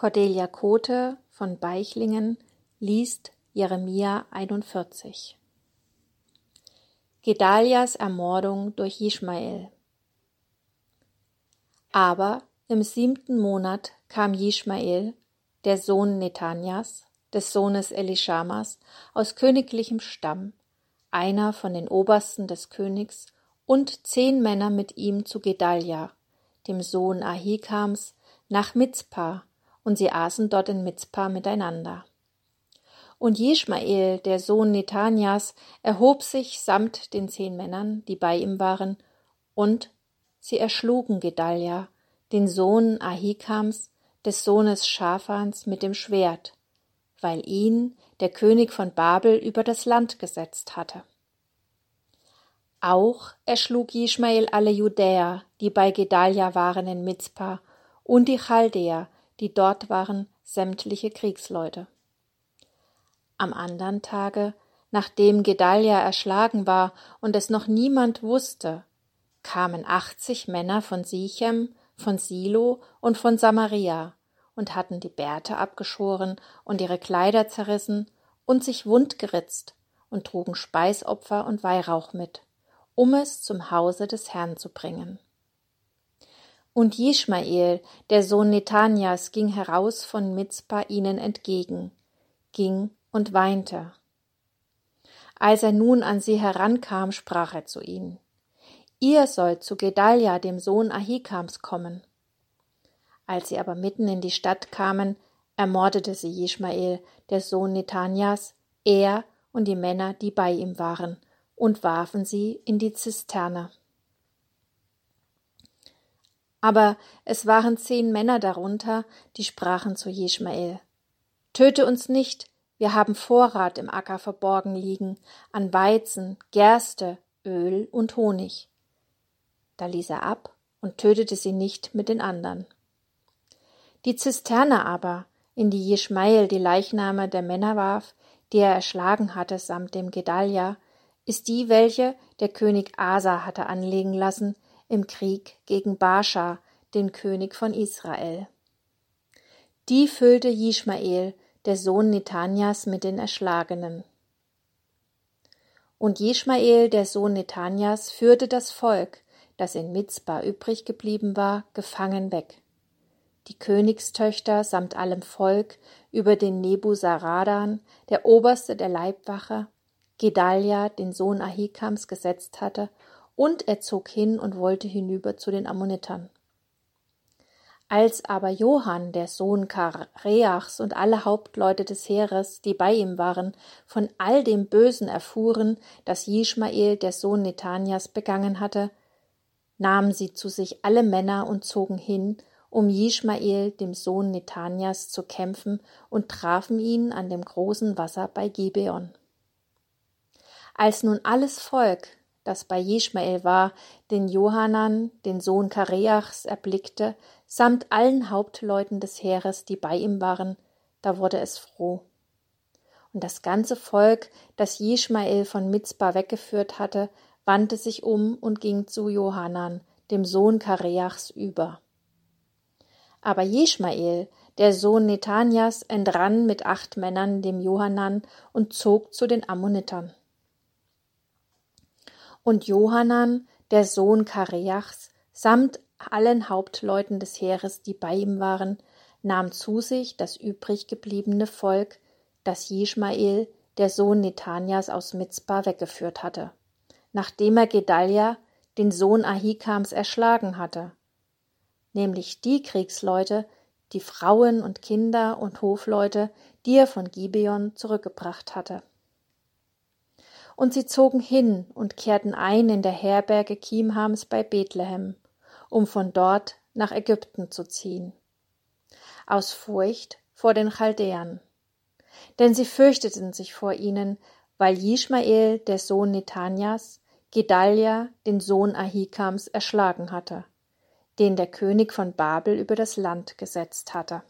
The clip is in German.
Cordelia Kote von Beichlingen liest Jeremia 41 Gedalias Ermordung durch Ischmael Aber im siebten Monat kam Ischmael, der Sohn Netanias, des Sohnes Elischamas, aus königlichem Stamm, einer von den Obersten des Königs, und zehn Männer mit ihm zu Gedalia, dem Sohn Ahikams, nach Mizpah, und sie aßen dort in Mizpah miteinander. Und Jeschmael, der Sohn Netanias, erhob sich samt den zehn Männern, die bei ihm waren, und sie erschlugen Gedalia, den Sohn Ahikams, des Sohnes Schafans, mit dem Schwert, weil ihn der König von Babel über das Land gesetzt hatte. Auch erschlug Ishmael alle Judäer, die bei Gedalia waren in Mizpah, und die Chaldäer, die dort waren, sämtliche Kriegsleute. Am andern Tage, nachdem Gedalia erschlagen war und es noch niemand wusste, kamen achtzig Männer von Sichem, von Silo und von Samaria und hatten die Bärte abgeschoren und ihre Kleider zerrissen und sich wundgeritzt und trugen Speisopfer und Weihrauch mit, um es zum Hause des Herrn zu bringen. Und Jischmael, der Sohn Netanias, ging heraus von Mizpah ihnen entgegen, ging und weinte. Als er nun an sie herankam, sprach er zu ihnen, Ihr sollt zu Gedalia, dem Sohn Ahikams, kommen. Als sie aber mitten in die Stadt kamen, ermordete sie Jischmael, der Sohn Netanias, er und die Männer, die bei ihm waren, und warfen sie in die Zisterne. Aber es waren zehn Männer darunter, die sprachen zu Jeschmael. Töte uns nicht, wir haben Vorrat im Acker verborgen liegen, an Weizen, Gerste, Öl und Honig. Da ließ er ab und tötete sie nicht mit den anderen. Die Zisterne aber, in die Jeschmael die Leichname der Männer warf, die er erschlagen hatte samt dem Gedalia, ist die, welche der König Asa hatte anlegen lassen, im Krieg gegen Baascha, den König von Israel. Die füllte Jischmael, der Sohn Netanias, mit den Erschlagenen. Und Jischmael, der Sohn Netanias, führte das Volk, das in Mizpah übrig geblieben war, gefangen weg. Die Königstöchter samt allem Volk über den Nebuzaradan, der Oberste der Leibwache, Gedalia, den Sohn Ahikams, gesetzt hatte, und er zog hin und wollte hinüber zu den Ammonitern. Als aber Johann, der Sohn Kareachs und alle Hauptleute des Heeres, die bei ihm waren, von all dem Bösen erfuhren, das Jischmael, der Sohn Netanias, begangen hatte, nahmen sie zu sich alle Männer und zogen hin, um Jischmael, dem Sohn Netanias, zu kämpfen und trafen ihn an dem großen Wasser bei Gibeon. Als nun alles Volk, das bei Jeschmael war, den Johanan, den Sohn Kareachs, erblickte, samt allen Hauptleuten des Heeres, die bei ihm waren, da wurde es froh. Und das ganze Volk, das Jeschmael von Mizpah weggeführt hatte, wandte sich um und ging zu Johanan, dem Sohn Kareachs, über. Aber Jeschmael, der Sohn Netanias, entrann mit acht Männern dem Johanan und zog zu den Ammonitern. Und Johanan, der Sohn Kareachs, samt allen Hauptleuten des Heeres, die bei ihm waren, nahm zu sich das übrig gebliebene Volk, das Jischmael, der Sohn Netanias aus Mizpah, weggeführt hatte, nachdem er Gedalia, den Sohn Ahikams, erschlagen hatte, nämlich die Kriegsleute, die Frauen und Kinder und Hofleute, die er von Gibeon zurückgebracht hatte und sie zogen hin und kehrten ein in der Herberge Kimhams bei Bethlehem, um von dort nach Ägypten zu ziehen. Aus Furcht vor den Chaldäern. Denn sie fürchteten sich vor ihnen, weil Jischmael, der Sohn Netanias, Gedalia, den Sohn Ahikams, erschlagen hatte, den der König von Babel über das Land gesetzt hatte.